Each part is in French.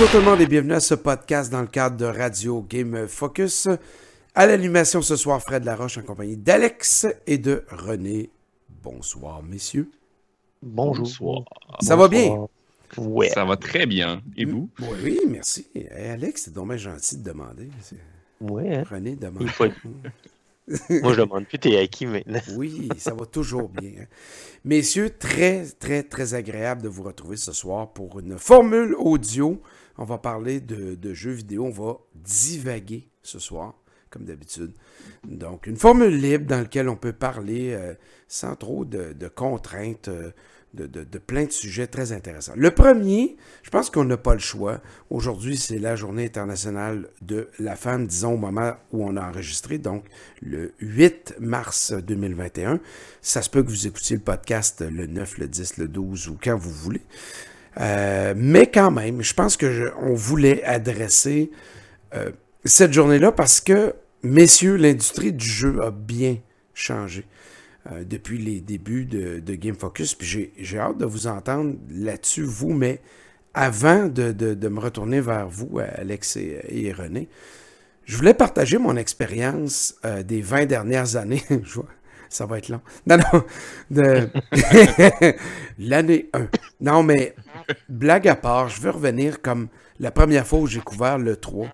Bonjour tout le monde et bienvenue à ce podcast dans le cadre de Radio Game Focus. À l'animation ce soir, Fred Laroche en compagnie d'Alex et de René. Bonsoir, messieurs. Bonjour. Ça va bien? Ouais. Ça va très bien. Et vous? Oui, oui, merci. Hey, Alex, c'est dommage gentil de demander. Ouais. hein. René demande. Il faut être- Moi, je demande plus, t'es acquis maintenant. Oui, ça va toujours bien. hein. Messieurs, très, très, très agréable de vous retrouver ce soir pour une formule audio. On va parler de, jeux vidéo. On va divaguer ce soir, comme d'habitude. Donc, une formule libre dans laquelle on peut parler euh, sans trop de, contraintes, euh, de plein de sujets très intéressants. Le premier, je pense qu'on n'a pas le choix. Aujourd'hui, c'est la journée internationale de la femme, disons au moment où on a enregistré, donc le 8 mars 2021. Ça se peut que vous écoutiez le podcast le 9, le 10, le 12 ou quand vous voulez. Euh, mais quand même, je pense que je- on voulait adresser euh, cette journée-là parce que, messieurs, l'industrie du jeu a bien changé euh, depuis les débuts de, de Game Focus. Puis j'ai- j'ai hâte de vous entendre là-dessus, vous, mais avant de, de- de me retourner vers vous, Alex et, et René, je voulais partager mon expérience des 20 dernières années. Je vois, ça va être long. Non, non. de- L'année 1. Non, mais blague à part, je veux revenir comme la première fois où j'ai couvert le 3.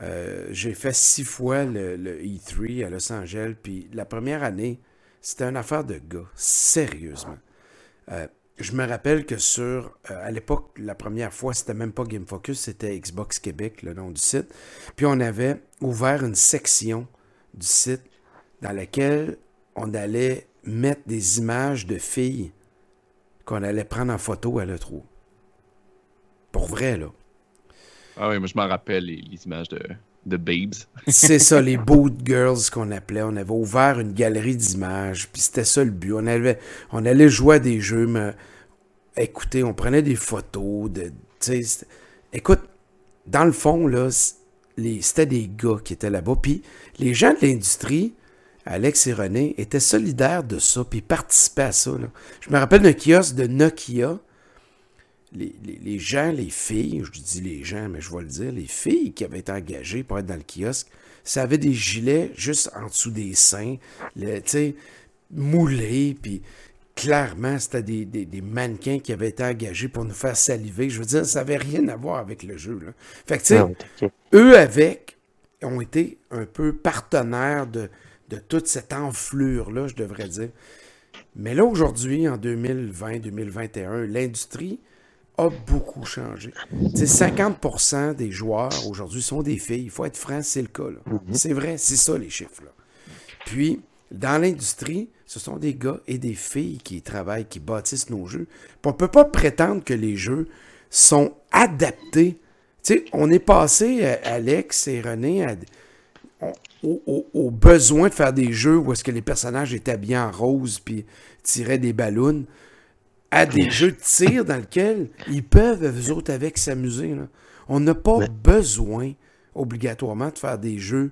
Euh, j'ai fait six fois le, le E3 à Los Angeles, puis la première année, c'était une affaire de gars, sérieusement. Euh, je me rappelle que sur, euh, à l'époque, la première fois, c'était même pas Game Focus, c'était Xbox Québec, le nom du site. Puis on avait ouvert une section du site dans laquelle on allait mettre des images de filles qu'on allait prendre en photo à l'E3. Pour vrai, là. Ah oui, moi je m'en rappelle les, les images de, de Babes. C'est ça, les Boot Girls qu'on appelait. On avait ouvert une galerie d'images, puis c'était ça le but. On, avait, on allait jouer à des jeux, mais écoutez, on prenait des photos. De, écoute, dans le fond, là, c'était des gars qui étaient là-bas. Puis les gens de l'industrie, Alex et René, étaient solidaires de ça, puis participaient à ça. là. Je me rappelle d'un kiosque de Nokia. Les, les- les gens, les filles, je dis les gens, mais je vais le dire, les filles qui avaient été engagées pour être dans le kiosque, ça avait des gilets juste en dessous des seins, tu sais, moulés, puis clairement, c'était des, des- des mannequins qui avaient été engagés pour nous faire saliver. Je veux dire, ça n'avait rien à voir avec le jeu. Là. Fait que, tu sais, t'inquiète. eux avec ont été un peu partenaires de, de toute cette enflure-là, je devrais dire. Mais là, aujourd'hui, en 2020-2021, l'industrie a beaucoup changé. Tu sais, 50% des joueurs aujourd'hui sont des filles. Il faut être franc, c'est le cas. là. C'est vrai, c'est ça les chiffres. là. Puis, dans l'industrie, ce sont des gars et des filles qui travaillent, qui bâtissent nos jeux. Puis on ne peut pas prétendre que les jeux sont adaptés. Tu sais, on est passé, euh, Alex et René, à- au, au- au besoin de faire des jeux où est-ce que les personnages étaient habillés en rose puis tiraient des ballons à des jeux de tir dans lesquels ils peuvent, eux autres, avec s'amuser. là. On n'a pas Mais- besoin, obligatoirement, de faire des jeux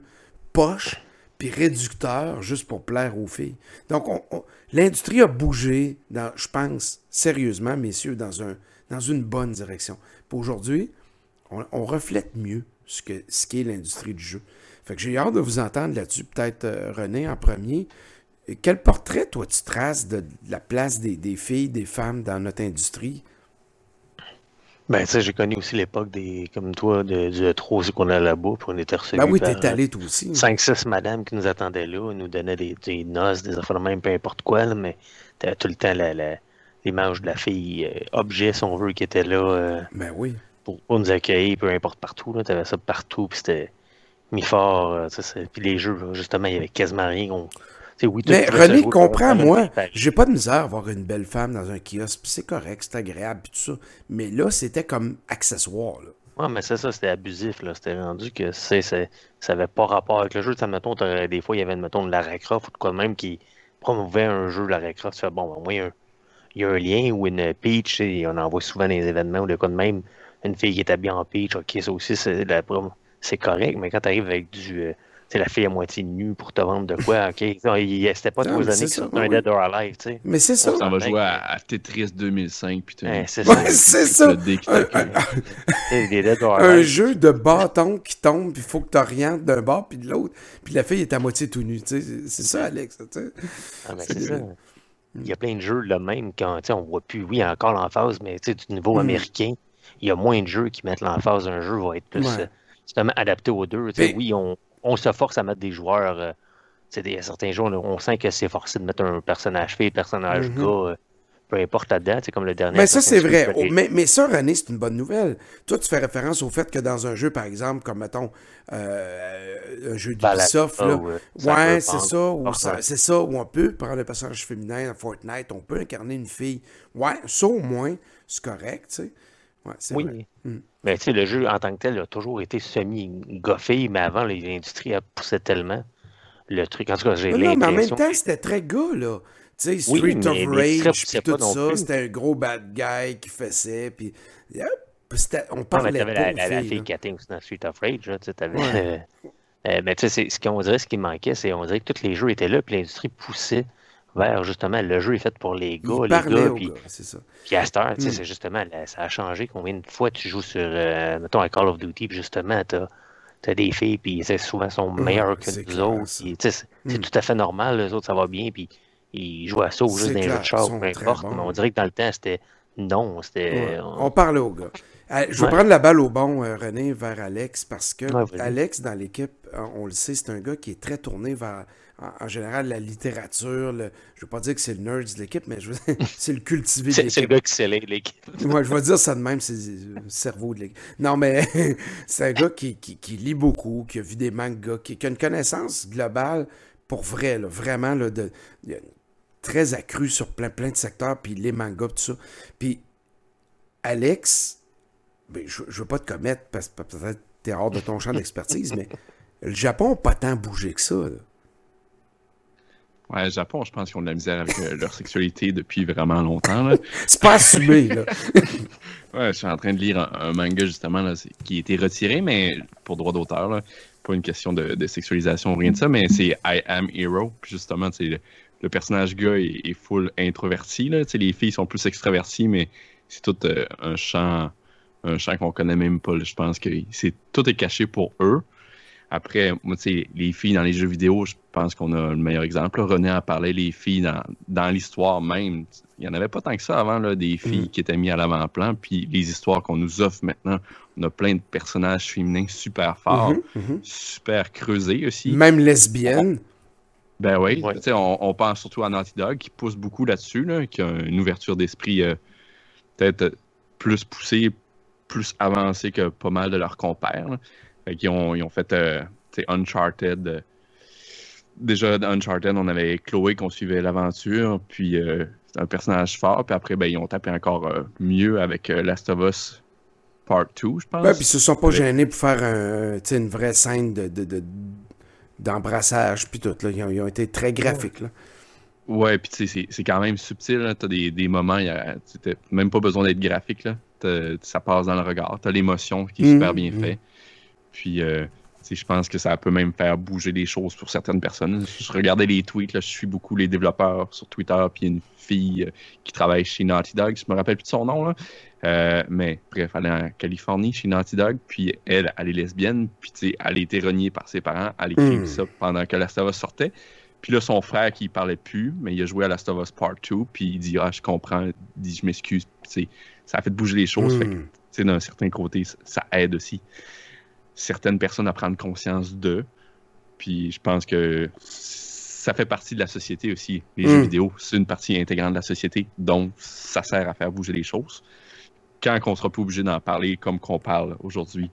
poches puis réducteurs juste pour plaire aux filles. Donc, on- on- l'industrie a bougé, dans, je pense, sérieusement, messieurs, dans, un, dans une bonne direction. Puis aujourd'hui, on, on reflète mieux ce qu'est ce qu'est l'industrie du jeu. Fait que j'ai hâte de vous entendre là-dessus. Peut-être euh, René en premier. Et Quel portrait, toi, tu traces de la place des, des filles, des femmes dans notre industrie? Ben, tu sais, j'ai connu aussi l'époque des, comme toi, de, du E3 aussi qu'on allait là-bas, puis on était reçus Ben oui, t'es allé toi aussi. 5-6 madames qui nous attendaient là, nous donnaient des, des noces, des affaires même, peu importe quoi, là, mais t'avais tout le temps l'image de la fille, euh, objet, si on veut, qui était là euh, Ben oui. pour, pour nous accueillir, peu importe partout. Là, t'avais ça partout, puis c'était mis fort. euh, puis les jeux, justement, il y avait quasiment rien. On, oui, Mais René, comprends, moi, j'ai pas de misère à avoir une belle femme dans un kiosque, c'est correct, c'est agréable, puis tout ça. Mais là, c'était comme accessoire, là. Ouais, mais c'est ça, c'était abusif, là. C'était rendu que c'est, ça avait pas rapport avec le jeu. Sais, mettons, des fois, il y avait, mettons, de Lara Croft ou de quoi de même qui promouvait un jeu Lara Croft. Tu fais, bon, ben, moi, il y a un, il y a un lien ou une Peach, sais, on en voit souvent dans les événements ou de quoi de même. Une fille qui est habillée en Peach, ok, ça aussi, c'est, la prom- c'est correct, mais quand tu arrives avec du, euh, c'est la fille à moitié nue pour te vendre de quoi, ok? C'était pas mais années que ça, c'était un. Dead or Alive, tu sais. Mais c'est ça. On va jouer à, Tetris 2005. Puis tout. Ouais, c'est ça. Un, un jeu de bâton qui tombe, puis il faut que tu orientes d'un bord puis de l'autre, puis la fille est à moitié tout nue. tu sais. C'est ça, Alex. tu sais. Ah, C'est ça. Il y a plein de jeux le même quand tu sais, on voit plus, oui, encore l'emphase, mais tu sais, du niveau Mm. américain, il y a moins de jeux qui mettent l'emphase d'un jeu va être plus euh, justement adapté aux deux. Oui, on, on se force à mettre des joueurs. euh, des, certains jeux, on, sent que c'est forcé de mettre un personnage fille, personnage Mhm. gars, euh, peu importe là-dedans, c'est comme le dernier. Mais ça, c'est vrai. Oh, mais, mais ça, René, c'est une bonne nouvelle. Toi, tu fais référence au fait que dans un jeu, par exemple, comme, mettons, euh, un jeu d'Ubisoft, là, ou, ouais, c'est ça, ou c'est ça, où on peut prendre un personnage féminin dans Fortnite, on peut incarner une fille. Ouais, ça, au moins, c'est correct, tu sais. Ouais, Oui. vrai. Mm. Mais tu sais, le jeu en tant que tel a toujours été semi-goffé, mais avant, l'industrie a poussé tellement le truc. En tout cas, j'ai Non, non, mais en même l'impression. temps, c'était très gars, là. Tu sais, Oui, Street mais of Rage, puis tout ça, c'était un gros bad guy qui faisait, puis on Non, mais parlait pas la, la, la fille qui atteint aussi dans Street of Rage. Là, tu sais, t'avais, Ouais. euh, mais tu sais, ce qu'on dirait, ce qui manquait, c'est on dirait que tous les jeux étaient là, puis l'industrie poussait vers justement le jeu est fait pour les gars, Il les gars, puis, gars, c'est ça. puis à cette heure, tu sais, Mm. c'est justement, là, ça a changé. Combien de fois tu joues sur, euh, mettons, un Call of Duty, puis justement, t'as as des filles, puis c'est souvent sont meilleures que c'est nous clair, autres. c'est c'est Mm. tout à fait normal, les autres, ça va bien, puis ils jouent à ça ou juste dans les jeux de char, peu importe. bons. Mais on dirait que dans le temps, c'était non, c'était. Ouais, on- On parlait aux gars. Euh, je vais Ouais. prendre la balle au bon, euh, René, vers Alex, parce que Ouais. Alex, dans l'équipe, euh, on le sait, c'est un gars qui est très tourné vers, en, général, la littérature. le- je ne veux pas dire que c'est le nerd de l'équipe, mais je veux c'est le cultivé de C'est c'est le gars qui scellait l'équipe. Moi, je vais dire ça de même, c'est le cerveau de l'équipe. Non, mais c'est un gars qui, qui- qui lit beaucoup, qui a vu des mangas, qui, qui a une connaissance globale pour vrai, là, vraiment, là, de, de- très accrue sur plein, plein de secteurs, puis les mangas, tout ça. Puis Alex, ben, je, je veux pas te commettre, parce que peut-être t'es hors de ton champ d'expertise, mais le Japon n'a pas tant bougé que ça. là. Ouais, Japon, je pense qu'ils ont de la misère avec euh, leur sexualité depuis vraiment longtemps. C'est pas assumé, là. Ouais, je suis en train de lire un, un manga justement là, qui a été retiré, mais pour droit d'auteur. Pas une question de, de sexualisation ou rien de ça, mais c'est I Am Hero. Puis justement, le, le personnage gars est, est full introverti. Là. Les filles sont plus extraverties, mais c'est tout euh, un champ un champ qu'on connaît même pas. là. Je pense que c'est tout est caché pour eux. Après, moi, tu sais, les filles dans les jeux vidéo, je pense qu'on a le meilleur exemple. là. René en parlait, les filles dans, dans l'histoire même. Il n'y en avait pas tant que ça avant, là, des filles Mm. qui étaient mises à l'avant-plan. Puis les histoires qu'on nous offre maintenant, on a plein de personnages féminins super forts, Mhm, mhm. super creusés aussi. Même lesbienne. Ben oui, Ouais. tu sais, on, on pense surtout à Naughty Dog qui pousse beaucoup là-dessus, là, qui a une ouverture d'esprit euh, peut-être euh, plus poussée, plus avancée que pas mal de leurs compères. Fait qu'ils ont, ils ont fait euh, Uncharted. déjà, dans Uncharted, on avait Chloé qu'on suivait l'aventure, puis euh, c'est un personnage fort, puis après, ben, ils ont tapé encore euh, mieux avec Last of Us Part 2, je pense. Ouais, puis ils se sont pas Avec- gênés pour faire un, une vraie scène de, de- de- d'embrassage, puis tout. Là. Ils, ont, ils ont été très graphiques. Là. Ouais, puis tu sais, c'est- quand même subtil. T'as des, des moments, t'as même pas besoin d'être graphique. Là. Ça passe dans le regard. T'as l'émotion qui est super bien mhm. fait. Puis, euh, je pense que ça peut même faire bouger les choses pour certaines personnes. Je regardais les tweets, là, je suis beaucoup les développeurs sur Twitter, puis il y a une fille euh, qui travaille chez Naughty Dog, je me rappelle plus de son nom, là. Euh, mais bref, elle est en Californie chez Naughty Dog, puis elle, elle est lesbienne, puis elle a été reniée par ses parents, elle écrit Mm. ça pendant que Last of Us sortait. Puis là, son frère qui parlait plus, mais il a joué à Last of Us Part 2, puis il dit Ah, je comprends, il dit Je m'excuse. Ça a fait bouger les choses. Fait que, d'un certain côté, ça aide aussi certaines personnes à prendre conscience d'eux. Puis je pense que ça fait partie de la société aussi. Les jeux vidéo, c'est une partie intégrante de la société, donc ça sert à faire bouger les choses. Quand on sera plus obligé d'en parler comme qu'on parle aujourd'hui,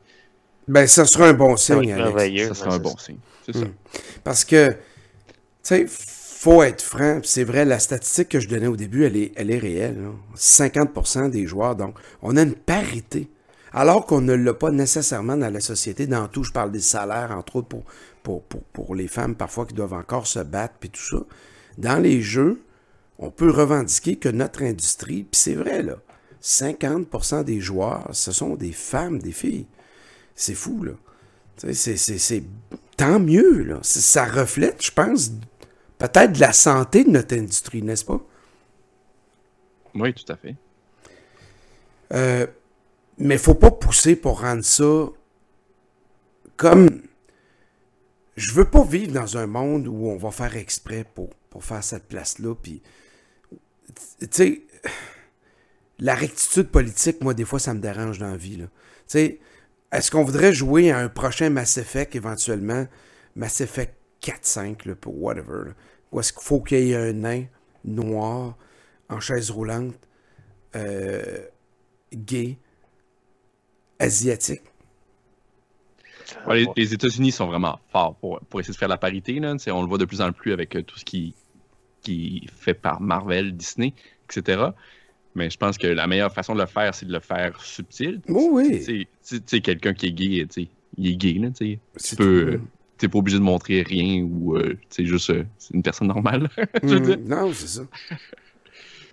Ben, ça sera un bon signe, Alex. ça sera un bon signe. C'est ça. Mm. Parce que, tu sais, faut être franc, c'est vrai, la statistique que je donnais au début, elle est, elle est réelle. là. 50% des joueurs, donc, on a une parité. Alors qu'on ne l'a pas nécessairement dans la société, dans tout, je parle des salaires, entre autres, pour, pour, pour, pour les femmes, parfois, qui doivent encore se battre, puis tout ça. Dans les jeux, on peut revendiquer que notre industrie, puis c'est vrai, là, 50% des joueurs, ce sont des femmes, des filles. C'est fou, là. Tu sais, c'est- c'est- c'est tant mieux. Là. Ça reflète, je pense, peut-être de la santé de notre industrie, n'est-ce pas? Oui, tout à fait. Euh, mais faut pas pousser pour rendre ça comme. Je veux pas vivre dans un monde où on va faire exprès pour, faire cette place-là. Puis, la rectitude politique, moi, des fois, ça me dérange dans la vie. Tu est-ce qu'on voudrait jouer à un prochain Mass Effect éventuellement? Mass Effect 4-5, pour whatever. Ou est-ce qu'il faut qu'il y ait un nain noir en chaise roulante, euh, gay, asiatique? les, États-Unis sont vraiment forts pour, pour, essayer de faire la parité. Là. On le voit de plus en plus avec euh, tout ce qui, qui est fait par Marvel, Disney, etc. Mais je pense que la meilleure façon de le faire, c'est de le faire subtil. Oh oui. Tu sais, quelqu'un qui est gay, il est gay. Là, tu peux, t'es pas obligé de montrer rien ou euh, tu sais juste euh, une personne normale. Mm, non, c'est ça.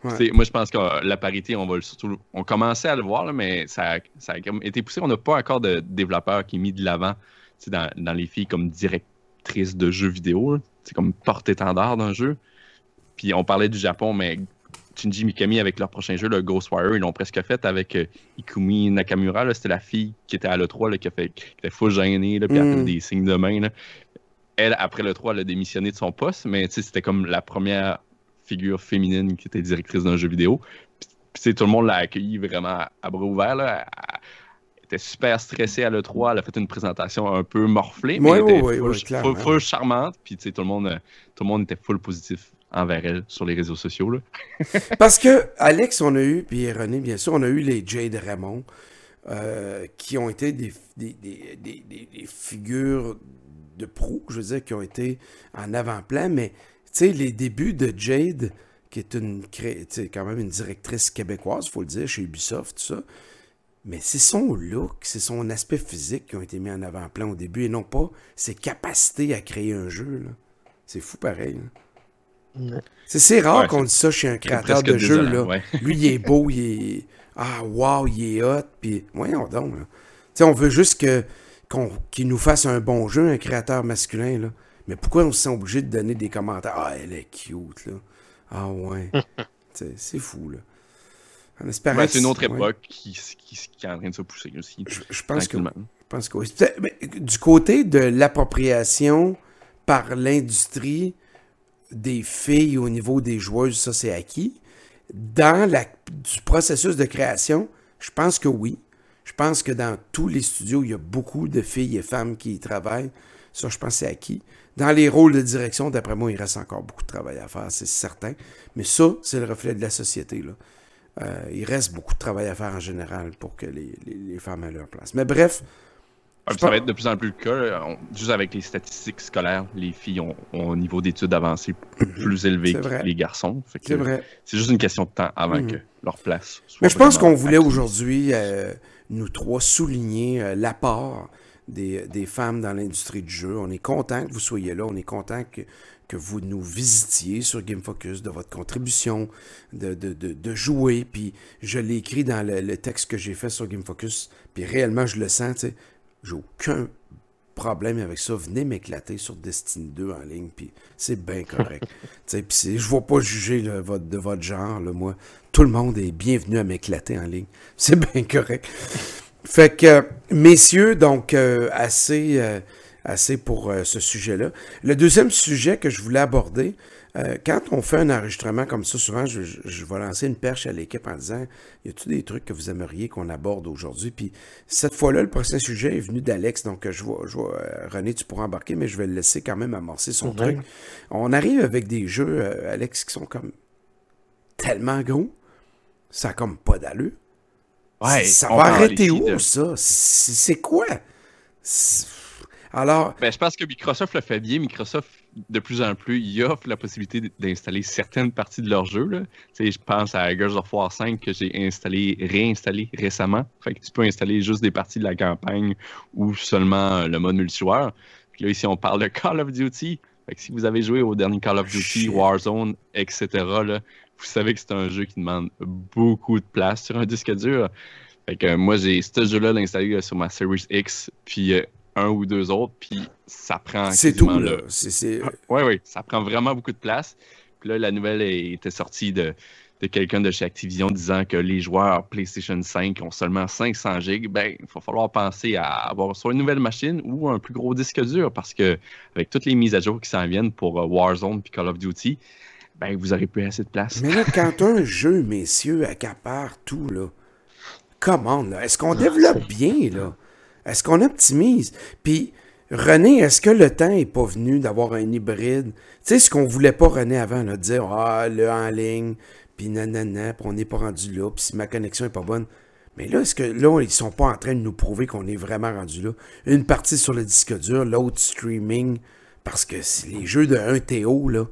Moi, je pense que euh, la parité, on va surtout. On commençait à le voir, mais ça, ça a été poussé. On n'a pas encore de développeurs qui ont mis de l'avant dans, dans les filles comme directrices de jeux vidéo. C'est comme porte-étendard d'un jeu. Puis on parlait du Japon, mais Shinji Mikami avec leur prochain jeu, le Ghostwire, ils l'ont presque fait avec euh, Ikumi Nakamura. C'était la fille qui était à l'E3, qui, a fait, qui était fou gênée, là, puis elle a fait mm. des signes de main. Elle, après l'E3, elle a démissionné de son poste, mais c'était comme la première figure féminine qui était directrice d'un jeu vidéo. Puis, tout le monde l'a accueilli vraiment à bras ouverts. Là. Elle était super stressée à l'E3. Elle a fait une présentation un peu morflée, mais elle était full, charmante. Puis tout le, monde, tout le monde était full positif envers elle sur les réseaux sociaux. Là. Parce que, Alex, on a eu, puis René, bien sûr, on a eu les Jade Raymond, euh, qui ont été des, des, des, des, figures de proue, je veux dire, qui ont été en avant-plan, mais sais, les débuts de Jade, qui est une quand même une directrice québécoise, il faut le dire, chez Ubisoft, tout ça. Mais c'est son look, c'est son aspect physique qui ont été mis en avant-plan au début et non pas ses capacités à créer un jeu. C'est fou pareil. C'est rare qu'on dise ça chez un créateur de jeu. Là. Lui, il est beau, il est. Ah, wow, il est hot. Puis, voyons donc. Là. On veut juste que, qu'il nous fasse un bon jeu, un créateur masculin. Là. Mais pourquoi on se sent obligé de donner des commentaires? Ah, elle est cute, là. Ah, ouais. c'est fou, là. En espérant. c'est une autre époque qui, qui, qui, est en train de se pousser aussi. Je, pense que, je pense que oui. Du côté de l'appropriation par l'industrie des filles au niveau des joueuses, ça c'est acquis. Dans la, du processus de création, je pense que oui. Je pense que dans tous les studios, il y a beaucoup de filles et femmes qui y travaillent. Ça, je pense c'est acquis. Dans les rôles de direction, d'après moi, il reste encore beaucoup de travail à faire, c'est certain. Mais ça, c'est le reflet de la société. Là. Euh, il reste beaucoup de travail à faire en général pour que les, femmes aient leur place. Mais bref. Ah, ça va être de plus en plus le cas. juste avec les statistiques scolaires, les filles ont, un niveau d'études avancé plus élevé que les garçons. C'est vrai. C'est juste une question de temps avant mhm. que leur place soit. Mais je pense qu'on voulait aujourd'hui, euh, nous trois, souligner euh, l'apport des, femmes dans l'industrie du jeu. On est content que vous soyez là. On est content que, que vous nous visitiez sur Game Focus, de votre contribution, de, de, de, jouer. Puis je l'ai écrit dans le, texte que j'ai fait sur Game Focus. Puis réellement, je le sens. tu sais, J'ai aucun problème avec ça. Venez m'éclater sur Destiny 2 en ligne. Puis c'est bien correct. puis je ne vais pas juger votre, de votre genre. Là, moi, tout le monde est bienvenu à m'éclater en ligne. C'est bien correct. Fait que, messieurs, donc, euh, assez, euh, assez pour euh, ce sujet-là. Le deuxième sujet que je voulais aborder, quand on fait un enregistrement comme ça, souvent, je, je, vais lancer une perche à l'équipe en disant Y a-t-il des trucs que vous aimeriez qu'on aborde aujourd'hui Puis cette fois-là, le prochain sujet est venu d'Alex, donc je vois, je vois René, tu pourras embarquer, mais je vais le laisser quand même amorcer son truc. On arrive avec des jeux, Alex, qui sont comme tellement gros, ça n'a comme pas d'allure ça va arrêter où, ça? C'est quoi? Alors. Ben, je pense que Microsoft le fait bien. Microsoft, de plus en plus, il offre la possibilité d'installer certaines parties de leur jeu. Là. Je pense à Gears of War 5 que j'ai installé, réinstallé récemment. Fait que tu peux installer juste des parties de la campagne ou seulement le mode multijoueur. Puis là, ici, on parle de Call of Duty. Fait que si vous avez joué au dernier Call of Duty, Warzone, etc., là, vous savez que c'est un jeu qui demande beaucoup de place sur un disque dur. Fait que moi, j'ai ce jeu-là installé sur ma Series X, puis euh, un ou deux autres, puis ça prend. C'est tout, là. C'est- c'est- Oui, oui, ça prend vraiment beaucoup de place. Puis là, la nouvelle était sortie de, de quelqu'un de chez Activision disant que les joueurs PlayStation 5 ont seulement 500 gigs. Ben, il va falloir penser à avoir soit une nouvelle machine ou un plus gros disque dur parce que avec toutes les mises à jour qui s'en viennent pour euh, Warzone puis Call of Duty, ben, vous aurez plus assez de place. Mais là, quand un jeu, messieurs, accapare tout, là, comment, là? Est-ce qu'on développe bien, là? Est-ce qu'on optimise? Puis, René, est-ce que le temps est pas venu d'avoir un hybride? Tu sais, ce qu'on voulait pas, René, avant, là, de dire, ah, le en ligne, puis nanana, puis on n'est pas rendu là, puis si ma connexion est pas bonne. Mais là, est-ce que là, ils sont pas en train de nous prouver qu'on est vraiment rendu là? Une partie sur le disque dur, l'autre streaming, parce que c'est les jeux de 1 TO, là.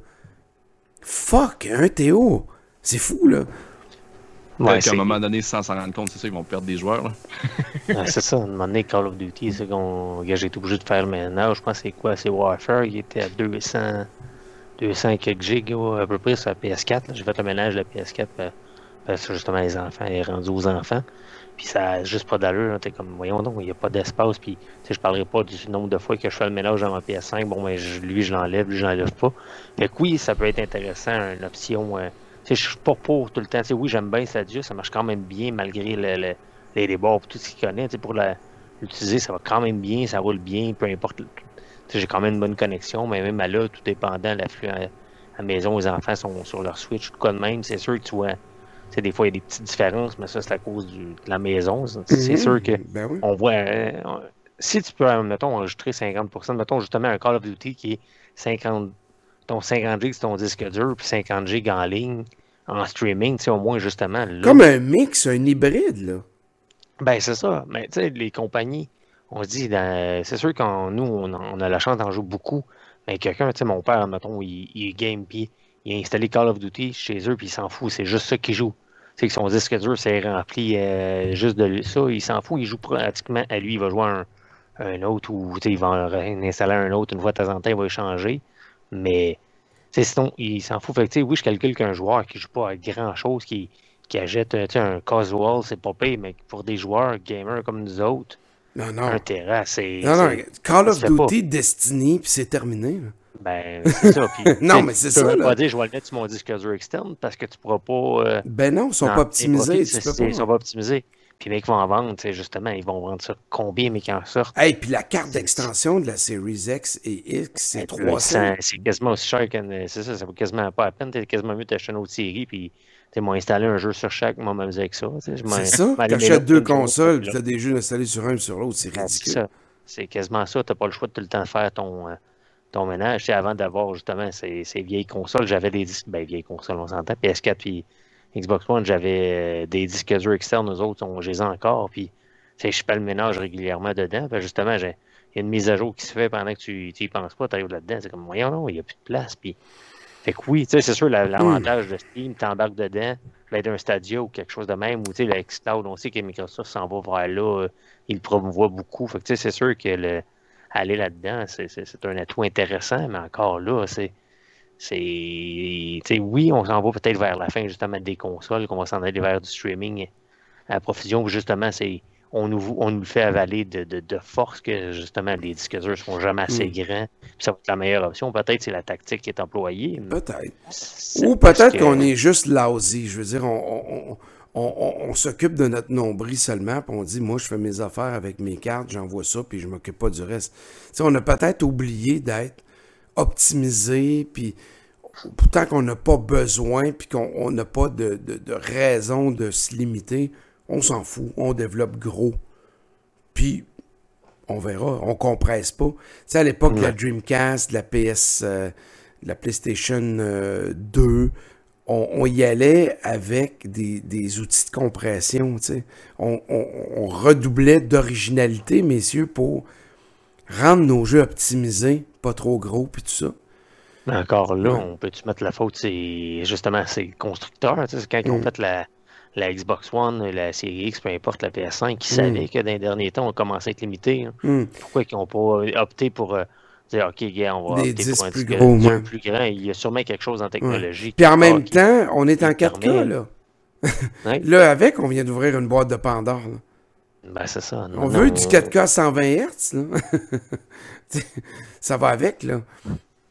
Fuck, 1 TO! C'est fou, là. Ouais, qu'à un moment donné, sans s'en rendre compte, c'est ça, ils vont perdre des joueurs. là. ouais, c'est ça. À un moment donné, Call of Duty, c'est qu'on j'ai été obligé de faire le ménage. Je pense que c'est quoi? C'est Warfare. Il était à 200, 200 et quelques gigs à peu près sur la PS4. là. J'ai fait le ménage de la PS4 euh, parce que justement les enfants est rendu aux enfants. Puis ça a juste pas d'allure. T'es comme, voyons donc, il n'y a pas d'espace. Puis je parlerai pas du nombre de fois que je fais le ménage dans ma PS5. Bon, ben, lui, je l'enlève, lui, je l'enlève pas. Fait que oui, ça peut être intéressant, une option. euh, je suis pas pour tout le temps. Tu sais, oui, j'aime bien Stadia, ça marche quand même bien malgré le, le- les débords tout ce qu'il connaît. Pour l'utiliser, ça va quand même bien, ça roule bien, peu importe. J'ai quand même une bonne connexion, mais même à là, tout dépendant, l'afflux à la maison, les enfants sont sur leur Switch, tout quoi de même. C'est sûr que tu vois, des fois, il y a des petites différences, mais ça, c'est à cause du- de la maison. C'est Mhm. sûr que Ben oui. on voit. euh, si tu peux, euh, mettons, enregistrer 50%, mettons justement un Call of Duty qui est 50, ton 50 gigs sur ton disque dur, puis 50 gigs en ligne, en streaming, tu sais, au moins justement. Là, Comme un mix, un hybride, là. ben, c'est ça. Mais tu sais, les compagnies, on se dit, c'est sûr qu'on nous, on, a- on a la chance d'en jouer beaucoup. Mais quelqu'un, tu sais, mon père, mettons, il, il game, puis il a installé Call of Duty chez eux, puis il s'en fout. C'est juste ça qu'il joue. Sais, que son disque dur, c'est rempli euh, juste de ça. Il s'en fout. Il joue pratiquement à lui. Il va jouer un, un autre ou tu sais, il va en installer un autre une fois de temps en temps, il va échanger. Mais sinon, il s'en fout. Fait que, tu sais, oui, je calcule qu'un joueur qui joue pas à grand chose, qui, qui achète euh, un casual, c'est pas payé, mais pour des joueurs gamers comme nous autres, Non, non. un terrain, c'est. Non, non, c'est- Call of. Duty, Destiny, puis c'est terminé. là. Ben, c'est ça. Puis, Non, mais c'est tu peux ça, même là. pas dire, je vais le mettre sur mon disque dur externe parce que tu pourras pas. euh, Ben non, ils sont pas optimisés. Ils sont pas. pas optimisés. Puis, les mecs vont en vendre, tu sais, justement, ils vont vendre ça combien, mais qu'ils en sortent. Hey, puis la carte d'extension de la Series X et X, c'est Là, 300. ça- C'est quasiment aussi cher qu'une. C'est ça, ça vaut quasiment pas la peine. T'es quasiment mieux d'acheter une autre série, puis tu m'as installé un jeu sur chaque, moi, m'amuser avec ça. C'est ça. T'achètes deux consoles, puis t'as des jeux installés sur un et sur l'autre. C'est Ben, c'est ridicule. ça. C'est quasiment ça. T'as pas le choix de tout le temps faire ton, euh, ton ménage. Sais, avant d'avoir justement ces, ces vieilles consoles, j'avais des disques. Ben, vieilles consoles, on s'entend. PS4 puis Xbox One, j'avais euh, des disques durs externes. Eux autres, on, les ai encore. Puis, je fais le ménage régulièrement dedans. Ben, justement, il y a une mise à jour qui se fait pendant que tu n'y penses pas. Tu arrives là-dedans. C'est comme, voyons, non, il n'y a plus de place. Puis, fait que oui, tu sais, c'est sûr, la- l'avantage de Steam, t'embarques dedans, peut-être un Stadia ou quelque chose de même, ou tu sais, le xCloud, on sait que Microsoft s'en va vers là, il le promouvoit beaucoup. Fait que tu sais, c'est sûr que le, aller là-dedans, c'est, un atout intéressant, mais encore là, c'est. oui, on s'en va peut-être vers la fin justement des consoles, qu'on va s'en aller vers du streaming à profusion, où justement, c'est. On nous, on nous le fait avaler de, de, de force que justement les disques durs ne sont jamais assez Mm. grands. Puis ça va être la meilleure option. Peut-être c'est la tactique qui est employée. Peut-être. Ou peut-être qu'on est juste lousy. Je veux dire, on, on, on, on- on s'occupe de notre nombril seulement, puis on dit, moi, je fais mes affaires avec mes cartes, j'envoie ça, puis je m'occupe pas du reste. On a peut-être oublié d'être optimisé, puis pourtant qu'on n'a pas besoin, puis qu'on on n'a pas de, de- de raison de se limiter, on s'en fout, on développe gros. Puis, on verra, on compresse pas. Tu sais, à l'époque la. Dreamcast, la PS, euh, la PlayStation euh, 2, on, on y allait avec des, des outils de compression. On, on- on redoublait d'originalité, messieurs, pour rendre nos jeux optimisés, pas trop gros, puis tout ça. Mais encore là, Ouais. on peut-tu mettre la faute, c'est justement c'est le constructeur. tu sais, C'est quand ils ont Mm. fait la, la Xbox One, la série X, peu importe la PS5, qui Mm. savaient que dans les derniers temps, on commençait à être limité. hein. Hmm. Pourquoi ils n'ont pas opté pour euh, dire OK, gars, on va Des opter disques pour un plus disque gros, ouais. plus grand. Il y a sûrement quelque chose en technologie. Puis en même qui- temps, on est en qui 4K, permet- là. Ouais. Là, avec, on vient d'ouvrir une boîte de Pandore, là. Ben, c'est ça. On veut du 4K 120 Hz, là. ça va avec, là.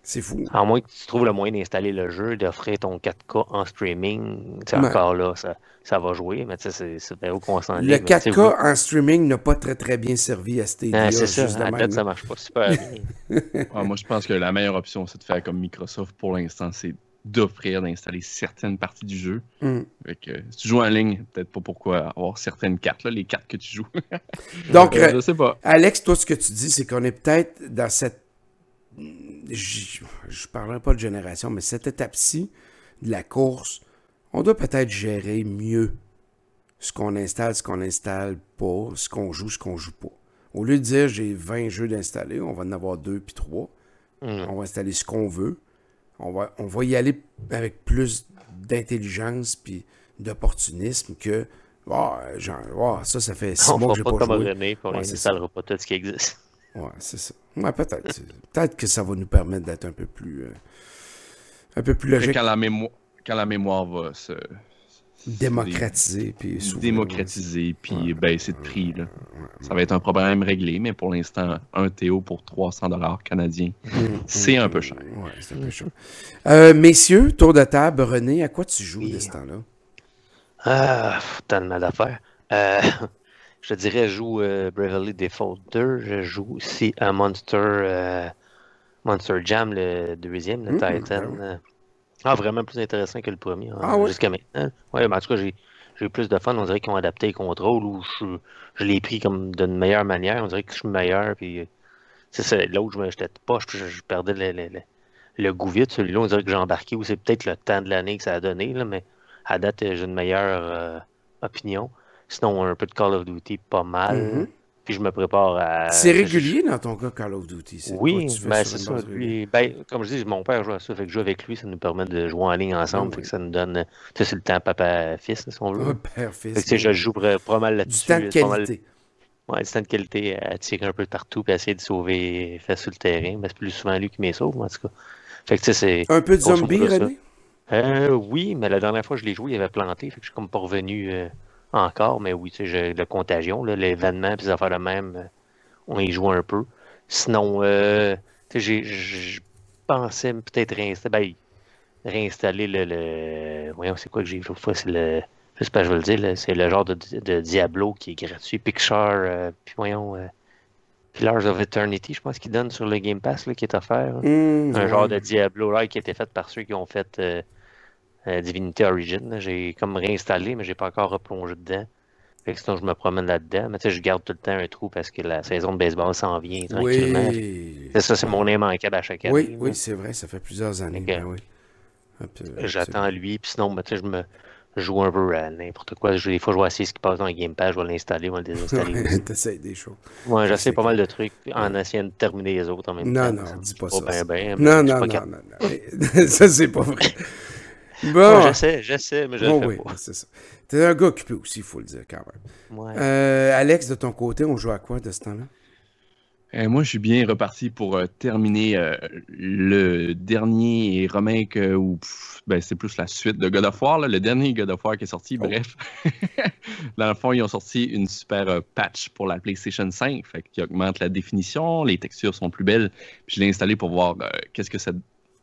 C'est fou. À moins que tu trouves le moyen d'installer le jeu, d'offrir ton 4K en streaming, c'est encore là, ça, ça, va jouer, mais tu sais, c'est vers où qu'on s'en Le 4K en streaming n'a pas très très bien servi à Stadia. Ah, c'est ça, à date, ça marche pas super bien. moi, je pense que la meilleure option, c'est de faire comme Microsoft pour l'instant, c'est d'offrir d'installer certaines parties du jeu. Mm. si tu joues en ligne, peut-être pas pourquoi avoir certaines cartes, là, les cartes que tu joues. Donc, euh, je sais pas. Alex, toi, ce que tu dis, c'est qu'on est peut-être dans cette je ne parlerai pas de génération, mais cette étape-ci de la course, on doit peut-être gérer mieux ce qu'on installe, ce qu'on n'installe pas, ce qu'on joue, ce qu'on joue pas. Au lieu de dire j'ai 20 jeux d'installer, on va en avoir deux puis trois. Mm. On va installer ce qu'on veut. On va, on va y aller avec plus d'intelligence puis d'opportunisme que genre, ça, ça fait six mois que j'ai pas, pas joué. René, on n'installera pas tout ce qui existe. Ouais, c'est ça. Ouais, peut-être. peut-être que ça va nous permettre d'être un peu plus. Euh, un peu plus logique. Quand la, mémoire, quand la mémoire va se. Démocratiser, puis Démocratiser, puis baisser de prix. Là. Ça va être un problème réglé, mais pour l'instant, un Théo pour 300 dollars canadiens, mmh, c'est un peu cher. Ouais, c'est un peu cher. Euh, messieurs, tour de table, René, à quoi tu joues de ce temps-là? Ah, tellement d'affaires. Euh, je dirais, je joue euh, Bravely Default 2. Je joue aussi un Monster, euh, Monster Jam, le deuxième, le mm-hmm. Titan. Ben euh. Ah, vraiment plus intéressant que le premier, hein, ah, jusqu'à maintenant. Ouais, mais en tout cas, j'ai eu plus de fun. On dirait qu'ils ont adapté les contrôles ou je, je l'ai pris comme d'une meilleure manière. On dirait que je suis meilleur. Puis, c'est l'autre, je j'étais pas, je, je, perdais le, le, le, goût vite. Celui-là, on dirait que j'ai embarqué ou c'est peut-être le temps de l'année que ça a donné, là, mais à date, j'ai une meilleure opinion. Sinon, un peu de Call of Duty, pas mal. Mm-hmm. Puis je me prépare à. C'est régulier dans ton cas, Call of Duty. Oui, ben, c'est ça. ben, comme je dis, mon père joue à ça. Fait que jouer avec lui, ça nous permet de jouer en ligne ensemble. fait que ça nous donne. Tu sais, c'est le temps papa-fils, si on veut. père-fils. Fait que, je joue pas mal là-dessus. Du temps de qualité. Ouais, du temps de qualité à tirer un peu partout puis essayer de sauver fait sur le terrain. Mais c'est plus souvent lui qui m'est sauve, en tout cas. Fait que, tu sais, c'est. Un peu de zombie, René? Euh, oui, mais la dernière fois que je l'ai joué, il avait planté. Fait que je suis comme pas revenu. Euh, encore, mais oui, sais, la contagion, l'événement, puis les affaires de même, euh, on y joue un peu. Sinon, euh, je pensais peut-être réinstaller, ben, réinstaller le, le, Voyons, c'est quoi que j'ai vu fois, c'est le. Je sais pas, je vais le dire, c'est le genre de, de, Diablo qui est gratuit. Picture, euh, puis voyons. Euh, Pillars of Eternity, je pense qu'il donne sur le Game Pass là, qui est offert. Mmh, un genre de Diablo là, qui a été fait par ceux qui ont fait euh, Divinity Origin. J'ai comme réinstallé, mais j'ai pas encore replongé dedans. Fait que sinon, je me promène là-dedans. Mais tu sais, je garde tout le temps un trou parce que la saison de baseball s'en vient tranquillement. Oui. C'est ça, c'est mon immanquable à chaque année. Oui, oui, c'est vrai, ça fait plusieurs années. Ben oui. J'attends lui, puis sinon, ben, tu sais, je me joue un peu à n'importe quoi. Je, des fois, je vois essayer ce qui passe dans le Game Pass, je vais l'installer, je vais le désinstaller. T'essayes des choses. Ouais, j'essaie pas mal de trucs en essayant de terminer les autres en même non, temps. Non, non, dis pas, ça. Ben, ben, non, non, non, non, non, ça, c'est pas vrai. Bon. je sais, je sais, mais je le fais oui, pas. c'est ça. T'es un gars occupé aussi, il faut le dire quand même. Ouais. Euh, Alex, de ton côté, on joue à quoi de ce temps-là? Euh, moi, je suis bien reparti pour euh, terminer euh, le dernier remake, ou ben, c'est plus la suite de God of War, là, le dernier God of War qui est sorti. Oh. Bref, dans le fond, ils ont sorti une super patch pour la PlayStation 5, fait qui augmente la définition, les textures sont plus belles. Puis je l'ai installé pour voir qu'est-ce que ça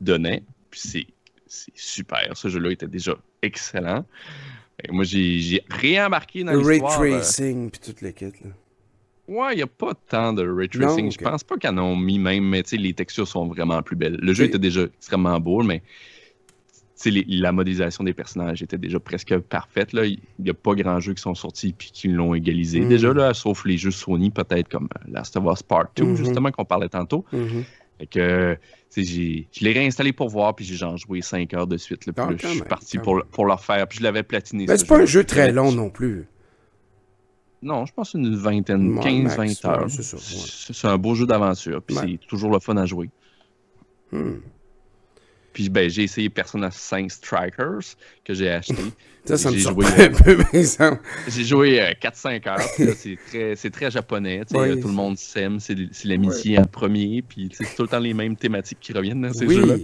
donnait. Puis c'est c'est super. Ce jeu-là était déjà excellent. Et moi, j'ai réembarqué dans l'histoire. Le ray tracing puis toute l'équipe. Ouais, il n'y a pas tant de ray tracing. Je pense pas qu'ils en ont mis même, mais les textures sont vraiment plus belles. Le jeu était déjà extrêmement beau, mais la modélisation des personnages était déjà presque parfaite. Il n'y a pas grand jeu qui sont sortis puis qui l'ont égalisé. Mm. Déjà, là, sauf les jeux Sony, peut-être comme Last of Us Part 2, mm-hmm. justement, qu'on parlait tantôt. Mm-hmm. Fait que, je l'ai réinstallé pour voir, puis j'ai genre joué 5 heures de suite. Là, puis ah, je suis parti pour, pour le refaire, puis je l'avais platiné. C'est pas un jeu très long non plus. Non, je pense une vingtaine, 15-20 heures. c'est un beau jeu d'aventure, puis c'est toujours le fun à jouer. Hmm. Puis ben, j'ai essayé Persona 5 Strikers que j'ai acheté. ça, ça me joué, un peu, J'ai joué 4-5 heures. C'est très, très, japonais. Tout le monde s'aime. C'est l'amitié en premier. Puis c'est tout le temps les mêmes thématiques qui reviennent dans ces jeux-là.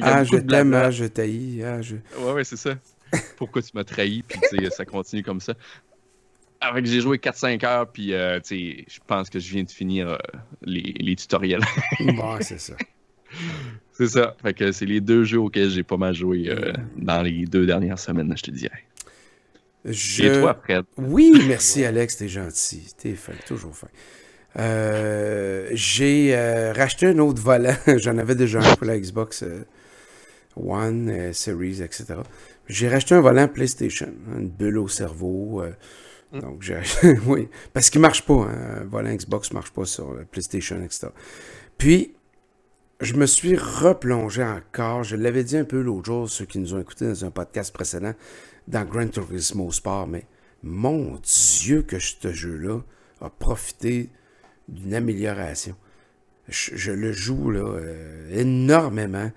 Ah, je t'aime, ah, je t'haïs. Ah, je... Ouais, ouais, c'est ça. Pourquoi tu m'as trahi? Puis ça continue comme ça. Avec j'ai joué 4-5 heures, puis euh, tu sais, je pense que je viens de finir euh, les, les tutoriels. Bon, c'est ça. c'est ça. Fait que c'est les deux jeux auxquels j'ai pas mal joué euh, dans les deux dernières semaines, je te dirais. Je... Et toi, Fred? Oui, merci Alex, t'es gentil. T'es fin, toujours fin. Euh, j'ai euh, racheté un autre volant. J'en avais déjà un pour la Xbox euh, One, euh, Series, etc. J'ai racheté un volant PlayStation, une bulle au cerveau. euh, donc, j'ai oui, parce qu'il marche pas. hein, Un volant Xbox marche pas sur PlayStation, etc. Puis, je me suis replongé encore. Je l'avais dit un peu l'autre jour, ceux qui nous ont écoutés dans un podcast précédent, dans Gran Turismo Sport, mais mon Dieu que ce jeu-là a profité d'une amélioration. Je, le joue euh, énormément.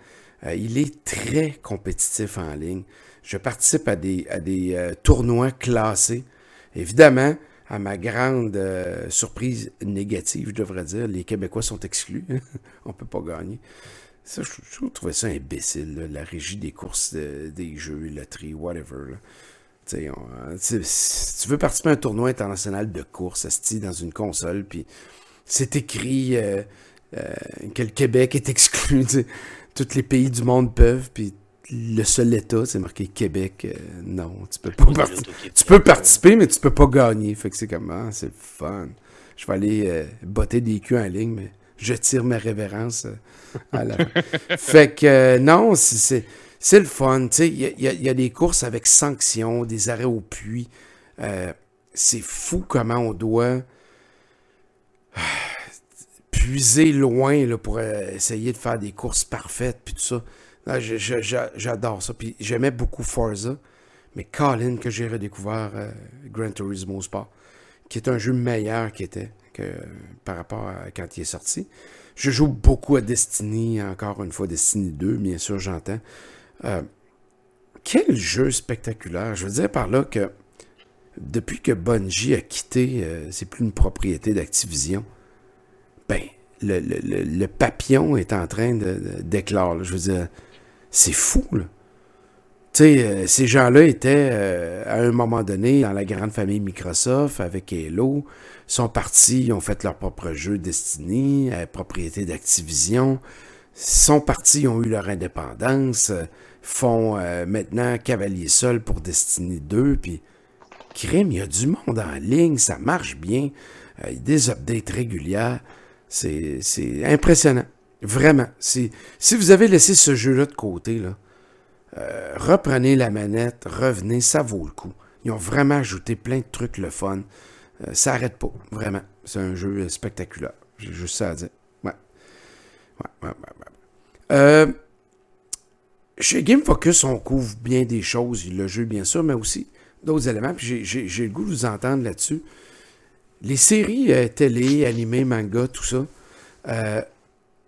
Euh, il est très compétitif en ligne. Je participe à des, à des euh, tournois classés. Évidemment, à ma grande euh, surprise négative, je devrais dire, les Québécois sont exclus. On peut pas gagner. Ça, je, trouvais ça imbécile, là, la régie des courses de- des jeux, loterie, whatever. là. On- tu veux participer à un tournoi international de course, asti dans une console, puis c'est écrit euh, euh, que le Québec est exclu. Tous les pays du monde peuvent, puis le seul État, c'est marqué Québec. euh, non, tu peux pas participer. Tu peux participer, mais tu peux pas gagner. Fait que c'est comme, ah, c'est le fun. Je vais aller euh, botter des culs en ligne, mais je tire ma révérence euh, à la Fait que, non, c'est- le fun. Tu sais, il y a, y y des courses avec sanctions, des arrêts au puits. C'est fou comment on doit puiser loin là, pour essayer de faire des courses parfaites, puis tout ça. Ah, J'adore ça. Puis j'aimais beaucoup Forza. Mais Colin, que j'ai redécouvert euh, Gran Turismo Sport, qui est un jeu meilleur qu'il était que, par rapport à quand il est sorti. Je joue beaucoup à Destiny, encore une fois Destiny 2, bien sûr, j'entends. Euh, quel jeu spectaculaire. Je veux dire par là que depuis que Bungie a quitté, euh, c'est plus une propriété d'Activision, ben, le, papillon est en train de, de-. Je veux dire, c'est fou, là. Tu sais, euh, ces gens-là étaient, euh, à un moment donné, dans la grande famille Microsoft, avec Halo, sont partis, ils ont fait leur propre jeu Destiny, à propriété d'Activision, sont partis, ils ont eu leur indépendance, euh, font euh, maintenant Cavalier Seul pour Destiny 2, puis crime, il y a du monde en ligne, ça marche bien, euh, des updates régulières, c'est impressionnant, vraiment. Si, vous avez laissé ce jeu-là de côté, là, euh, reprenez la manette, revenez, ça vaut le coup. Ils ont vraiment ajouté plein de trucs le fun. Euh, ça arrête pas, vraiment. C'est un jeu spectaculaire. J'ai juste ça à dire. Ouais. Ouais, ouais, ouais. Euh, chez Game Focus, on couvre bien des choses, le jeu bien sûr, mais aussi d'autres éléments. Puis j'ai- le goût de vous entendre là-dessus. Les séries euh, télé, animés, manga, tout ça.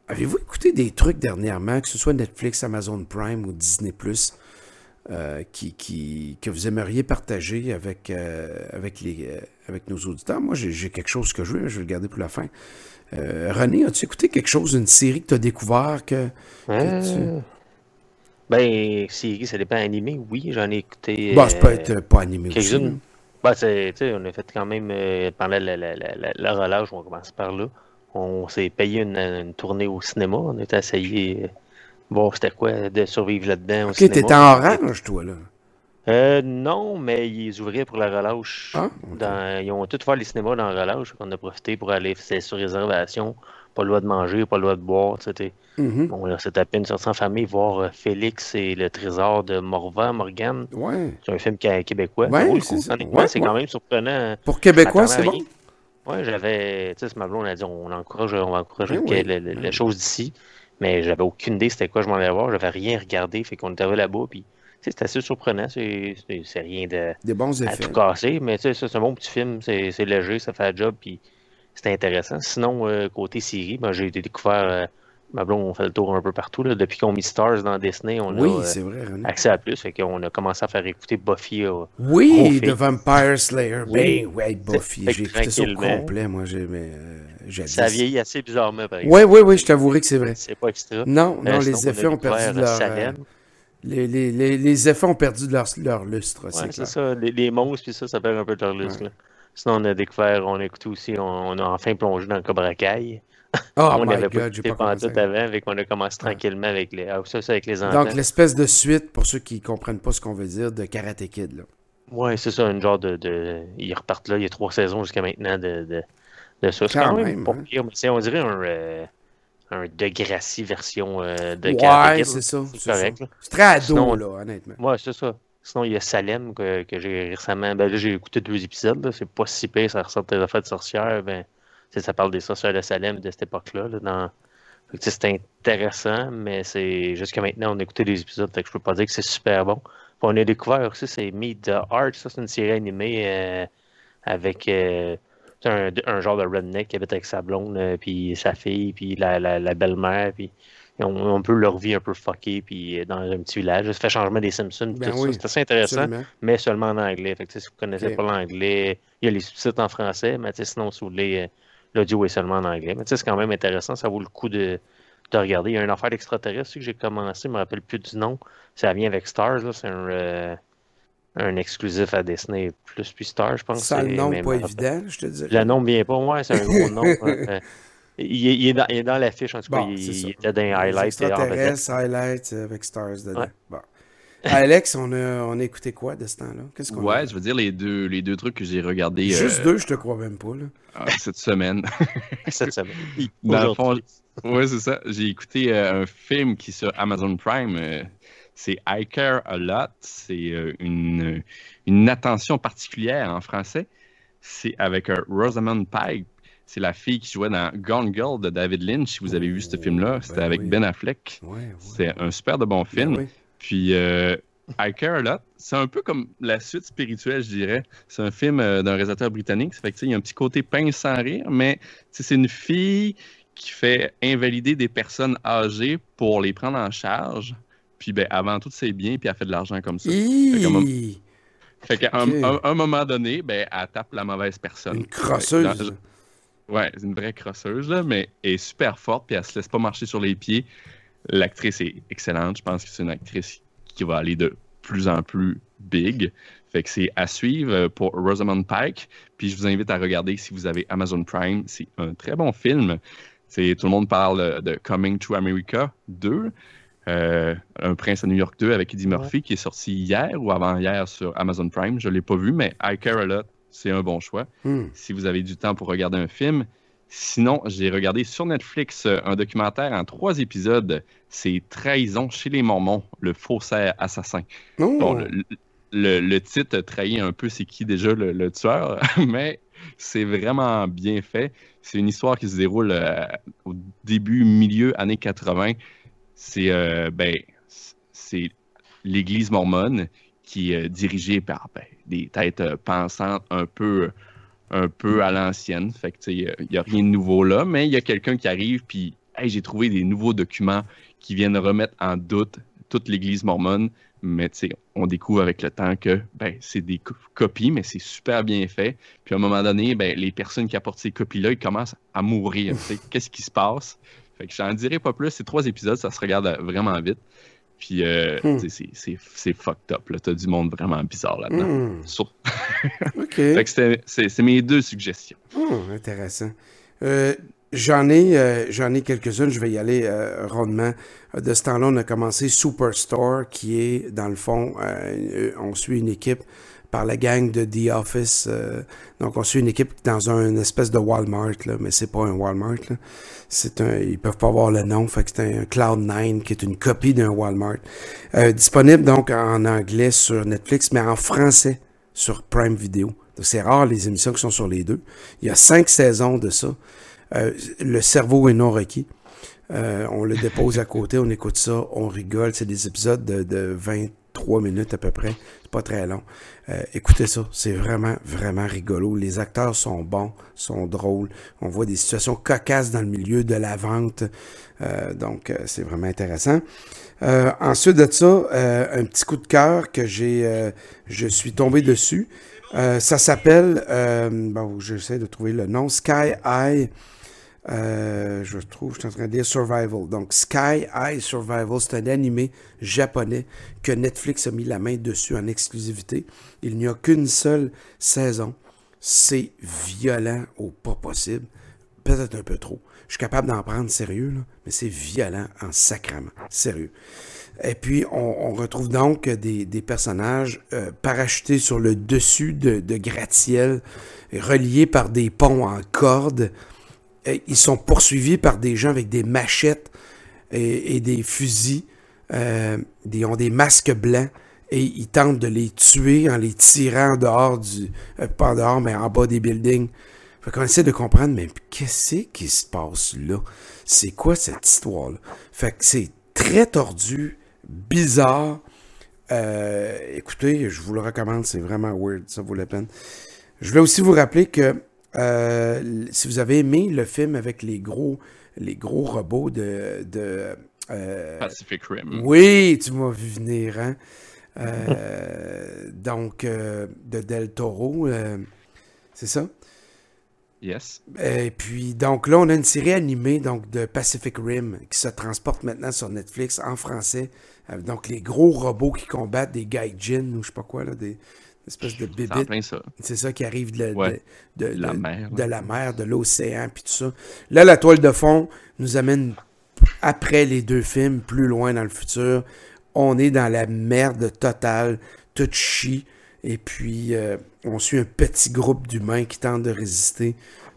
Avez-vous écouté des trucs dernièrement, que ce soit Netflix, Amazon Prime ou Disney euh, qui, qui, que vous aimeriez partager avec, euh, avec, les, euh, avec nos auditeurs? Moi, j'ai quelque chose que je veux, je vais le garder pour la fin. René, as-tu écouté quelque chose, une série que tu as découvert que. Tu- Ben, série, ça dépend animé. Oui, j'en ai écouté. Bah, ça peut être pas animé aussi. Ben, c'est- tu sais, on a fait quand même, pendant la, la, la, la, la relâche, on commence par là. On s'est payé une, une tournée au cinéma. On a essayé euh, voir c'était quoi de survivre là-dedans Ok, t'étais en orange, toi, là. Euh, non, mais ils ouvraient pour la relâche. Ah. Dans- ils ont tout fait les cinémas dans la relâche. On a profité pour aller, c'était sur réservation. Pas le droit de manger, pas le droit de boire. C'était, Mhm. on s'est tapé une sortie en famille voir euh, Félix et le trésor de Morvan, Morgan. Ouais. C'est un film qui- québécois. Ouais, c'est Ouais, c'est ouais. quand même surprenant. Pour Québécois, c'est bon? À. Ouais, j'avais. Tu sais, ce blonde a dit on encourage, on va encourager Ben oui. le- le- les choses d'ici. Mais j'avais aucune idée c'était quoi je m'en allais voir. J'avais rien regardé. Fait qu'on était arrivé là-bas. Puis, c'est assez surprenant. C'est rien de Des bons à effets. tout casser. Mais tu sais, ça, c'est un bon petit film. C'est léger, ça fait un job. Puis, c'est intéressant. Sinon, euh, côté série, ben, j'ai découvert. euh, ma blonde, on fait le tour un peu partout. Là. Depuis qu'on a mis Stars dans Disney, on Oui, a euh, vrai, accès à plus. Fait qu'on a commencé à faire écouter Buffy. euh, Oui. The Vampire Slayer. Oui. Ben, ouais, Buffy. J'ai écouté ça au complet, moi, j'ai, euh, ça vieillit assez bizarrement, par exemple. Oui, oui, oui, je t'avouerai que c'est vrai. C'est pas extra. Non, non, Euh, les sinon, on a effets ont perdu de leur. les, les, les, les effets ont perdu de leur, leur lustre, Ouais, c'est ça. Les, les monstres, puis ça, ça perd un peu de leur lustre. Ouais. là. Sinon, on a découvert, on a écouté aussi, on, a enfin plongé dans Cobra Kai. Oh on my n'avait pas écouté tout avant, avec on a commencé tranquillement avec les, ah, ça, c'est avec les enfants. Donc, l'espèce de suite, pour ceux qui comprennent pas ce qu'on veut dire, de Karate Kid. Là. Ouais, c'est ça, une genre de, de- Ils repartent là, il y a trois saisons jusqu'à maintenant de, de, de ça. C'est Quand quand, même, pas hein. pire, mais c'est, on dirait un, euh, un Degrassi version euh, de Ouais, Karate Kid, c'est là. ça. C'est C'est correct, ça. C'est très ado, Sinon, là, honnêtement. Ouais, c'est ça. Sinon, il y a Salem que, que j'ai récemment. Ben là, j'ai écouté deux épisodes. là. C'est pas si pire, ça ressemble des affaires de sorcières. Ben, ça parle des sorcières de Salem de cette époque-là. là, dans... C'est intéressant, mais c'est jusqu'à maintenant, on a écouté des épisodes. Fait que je peux pas dire que c'est super bon. Puis on a découvert aussi, c'est Meet the Heart. Ça, c'est une série animée euh, avec euh, un, un genre de redneck qui habite avec sa blonde, euh, puis sa fille, puis la, la, la belle-mère. Puis on, on peut leur vie un peu fuckée, puis dans un petit village. Ça fait changement des Simpsons. Ben oui. C'est assez intéressant Absolument. mais seulement en anglais. Fait que, si vous ne connaissez pas l'anglais, il y a les sous-titres en français, mais sinon, si vous voulez, l'audio est seulement en anglais. Mais tu sais, c'est quand même intéressant, ça vaut le coup de, de regarder. Il y a une affaire d'extraterrestre que j'ai commencé, je me rappelle plus du nom. Ça vient avec Stars, c'est un, euh, un exclusif à Disney Plus puis Stars, je pense. Ça, le nom pas évident, je te dirais. Le nom vient pas, ouais, c'est un gros nom. Euh, il, est, il est dans, il est dans l'affiche, en tout cas, Bon, il, il était dans les Les highlights. et en vedette. extraterrestres, highlights avec Stars dedans. Ouais. Bon. Alex, on a, on a écouté quoi de ce temps-là? Qu'est-ce qu'on a? Ouais, je veux dire, les deux, les deux trucs que j'ai regardés euh, Juste deux, je te crois même pas. Là. euh, cette semaine. cette semaine. Dans le fond, Aujourd'hui. ouais, c'est ça. J'ai écouté euh, un film qui est sur Amazon Prime. euh, c'est I Care a Lot. C'est euh, une, une attention particulière en français. C'est avec euh, Rosamund Pike. C'est la fille qui jouait dans Gone Girl de David Lynch. Si vous avez vu ce Oh, film-là, c'était ben avec oui. Ben Affleck. Ouais, ouais. C'est un super de bon film. Ben oui. Puis, euh, I Care a Lot, c'est un peu comme la suite spirituelle, je dirais. C'est un film euh, d'un réalisateur britannique. Ça fait que, il y a un petit côté pince sans rire, mais c'est une fille qui fait invalider des personnes âgées pour les prendre en charge. Puis, ben, avant tout, c'est bien, puis elle fait de l'argent comme ça. Fait qu'à un moment donné, ben, elle tape la mauvaise personne. Une crosseuse. Dans- Ouais, c'est une vraie crosseuse, là, mais elle est super forte, puis elle se laisse pas marcher sur les pieds. L'actrice est excellente. Je pense que c'est une actrice qui va aller de plus en plus big. Fait que c'est à suivre euh, pour Rosamund Pike. Puis je vous invite à regarder si vous avez Amazon Prime. C'est un très bon film. C'est, tout le monde parle de Coming to America 2. euh, un prince à New York 2 avec Eddie Murphy qui est sorti hier ou avant-hier sur Amazon Prime. Je ne l'ai pas vu, mais I Care a Lot, c'est un bon choix Hmm. si vous avez du temps pour regarder un film. Sinon, j'ai regardé sur Netflix euh, un documentaire en trois épisodes. C'est Trahison chez les Mormons, le faussaire assassin. Oh! Bon, le, le- le titre trahit un peu c'est qui déjà le, le tueur, mais c'est vraiment bien fait. C'est une histoire qui se déroule euh, au début, milieu, années 80. C'est euh, ben, c'est l'Église mormone qui est dirigée par ben, des têtes pensantes un peu, un peu à l'ancienne. Fait que, il n'y a rien de nouveau là, mais il y a quelqu'un qui arrive, puis j'ai trouvé des nouveaux documents qui viennent remettre en doute toute l'Église mormone. Mais on découvre avec le temps que ben, c'est des co- copies, mais c'est super bien fait. Puis à un moment donné, ben, les personnes qui apportent ces copies-là, ils commencent à mourir. Qu'est-ce qui se passe? Fait que j'en dirai pas plus. C'est trois épisodes, ça se regarde vraiment vite. Puis euh, Hmm. c'est- fucked up. T'as du monde vraiment bizarre là-dedans. Hmm. Sur- OK. Fait que c'était- c'est mes deux suggestions. Hmm, intéressant. Euh, J'en ai, euh, j'en ai quelques-unes, je vais y aller euh, rondement. De ce temps-là, on a commencé Superstore, qui est, dans le fond, euh, on suit une équipe par la gang de The Office. euh, donc, on suit une équipe dans un espèce de Walmart, là, mais c'est pas un Walmart. Là. C'est un, ils peuvent pas avoir le nom, fait que c'est un Cloud9 qui est une copie d'un Walmart. Euh, disponible donc en anglais sur Netflix, mais en français sur Prime Video. Donc, c'est rare les émissions qui sont sur les deux. Il y a cinq saisons de ça. Euh, le cerveau est non requis. On le dépose à côté, on écoute ça, on rigole. C'est des épisodes de, de 23 minutes à peu près. C'est pas très long. Euh, écoutez ça, c'est vraiment, vraiment rigolo. Les acteurs sont bons, sont drôles. On voit des situations cocasses dans le milieu de la vente. Euh, donc, euh, c'est vraiment intéressant. Ensuite de ça, un petit coup de cœur que j'ai, je suis tombé dessus. Ça s'appelle, bon, j'essaie de trouver le nom, Sky High. Euh, je trouve, je suis en train de dire Survival. Donc, Sky High Survival, c'est un animé japonais que Netflix a mis la main dessus en exclusivité. Il n'y a qu'une seule saison. C'est violent au pas possible. Peut-être un peu trop. Je suis capable d'en prendre sérieux, là, mais c'est violent en sacrament. Sérieux. Et puis, on, retrouve donc des, personnages euh, parachutés sur le dessus de, de gratte-ciel, reliés par des ponts en corde. Ils sont poursuivis par des gens avec des machettes et, des fusils. Euh, ils ont des masques blancs et ils tentent de les tuer en les tirant dehors du. Euh, pas dehors, mais en bas des buildings. Fait qu'on essaie de comprendre, mais qu'est-ce qui se passe là? C'est quoi cette histoire-là? Fait que c'est très tordu, bizarre. Euh, écoutez, je vous le recommande, c'est vraiment weird, ça vaut la peine. Je voulais aussi vous rappeler que euh, si vous avez aimé le film avec les gros, les gros robots de. de euh, Pacific Rim. Oui, tu m'as vu venir, hein? donc, de Del Toro, c'est ça? Yes. Et puis, donc là, on a une série animée donc, de Pacific Rim qui se transporte maintenant sur Netflix en français. Euh, donc, les gros robots qui combattent des gaijin ou je sais pas quoi, là, des espèces de bébites. C'est ça qui arrive de, de, la mer, de la mer, de l'océan, puis tout ça. Là, la toile de fond nous amène après les deux films, plus loin dans le futur. On est dans la merde totale, tout chie. Et puis, euh, on suit un petit groupe d'humains qui tentent de résister.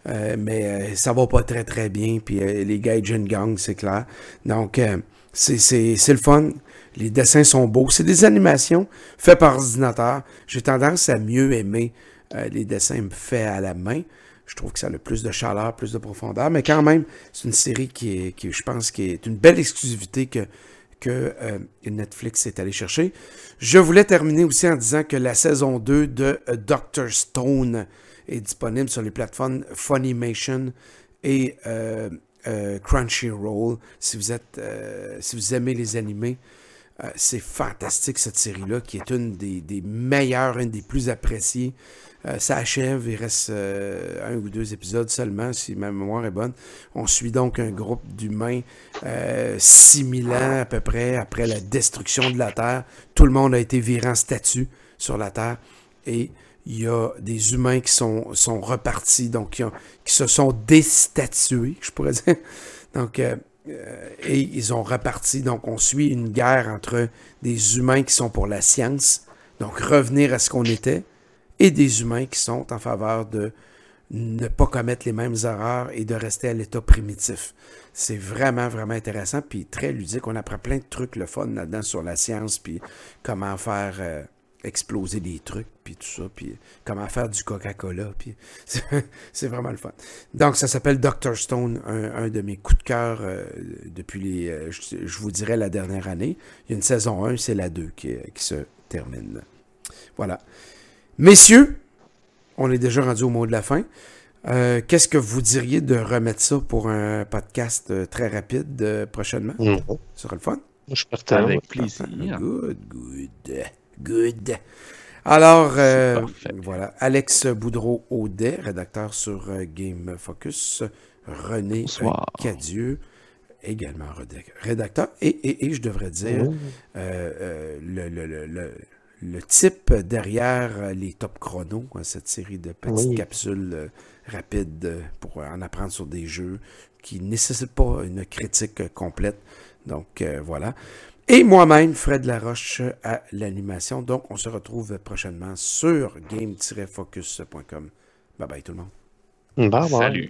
Euh, mais euh, ça va pas très très bien. Puis les Gaijin Gang, c'est clair. Donc, c'est le fun. Les dessins sont beaux. C'est des animations faites par ordinateur. J'ai tendance à mieux aimer les dessins faits à la main. Je trouve que ça a plus de chaleur, plus de profondeur. Mais quand même, c'est une série qui, je pense, qui est une belle exclusivité que euh, Netflix est allé chercher. Je voulais terminer aussi en disant que la saison 2 de euh, Doctor Stone est disponible sur les plateformes Funimation et euh, Crunchyroll. Si vous aimez les animés, c'est fantastique cette série-là, qui est une des, meilleures, une des plus appréciées euh, ça achève, il reste euh, un ou deux épisodes seulement, si ma mémoire est bonne. On suit donc un groupe d'humains euh, 6000 ans à peu près après la destruction de la Terre. Tout le monde a été viré en statue sur la Terre et il y a des humains qui sont, sont repartis, donc qui, se sont déstatués, je pourrais dire. Donc, euh, et ils ont reparti. Donc, on suit une guerre entre des humains qui sont pour la science, donc revenir à ce qu'on était, et des humains qui sont en faveur de ne pas commettre les mêmes erreurs et de rester à l'état primitif. C'est vraiment, vraiment intéressant, puis très ludique. On apprend plein de trucs, le fun là-dedans sur la science, puis comment faire euh, exploser des trucs, puis tout ça, puis comment faire du Coca-Cola, puis c'est vraiment le fun. Donc, ça s'appelle Doctor Stone, un, de mes coups de cœur euh, depuis les, euh, je, vous dirais, la dernière année. Il y a une saison 1, c'est la 2 qui, qui se termine. Voilà. Messieurs, on est déjà rendu au mot de la fin. Euh, qu'est-ce que vous diriez de remettre ça pour un podcast très rapide euh, prochainement? Mm. Ce sera le fun? Je partais avec plaisir. Good, good, good. Alors, voilà, Alex Boudreau-Audet, rédacteur sur Game Focus. René Cadieux, également rédacteur. Et, je devrais dire, oh. le, le le type derrière les top chronos, hein, cette série de petites capsules euh, rapides euh, pour en apprendre sur des jeux qui ne nécessitent pas une critique complète. Donc euh, voilà. Et moi-même, Fred Laroche à l'animation. Donc on se retrouve prochainement sur game-focus.com. Bye bye tout le monde. Bye bye. Salut.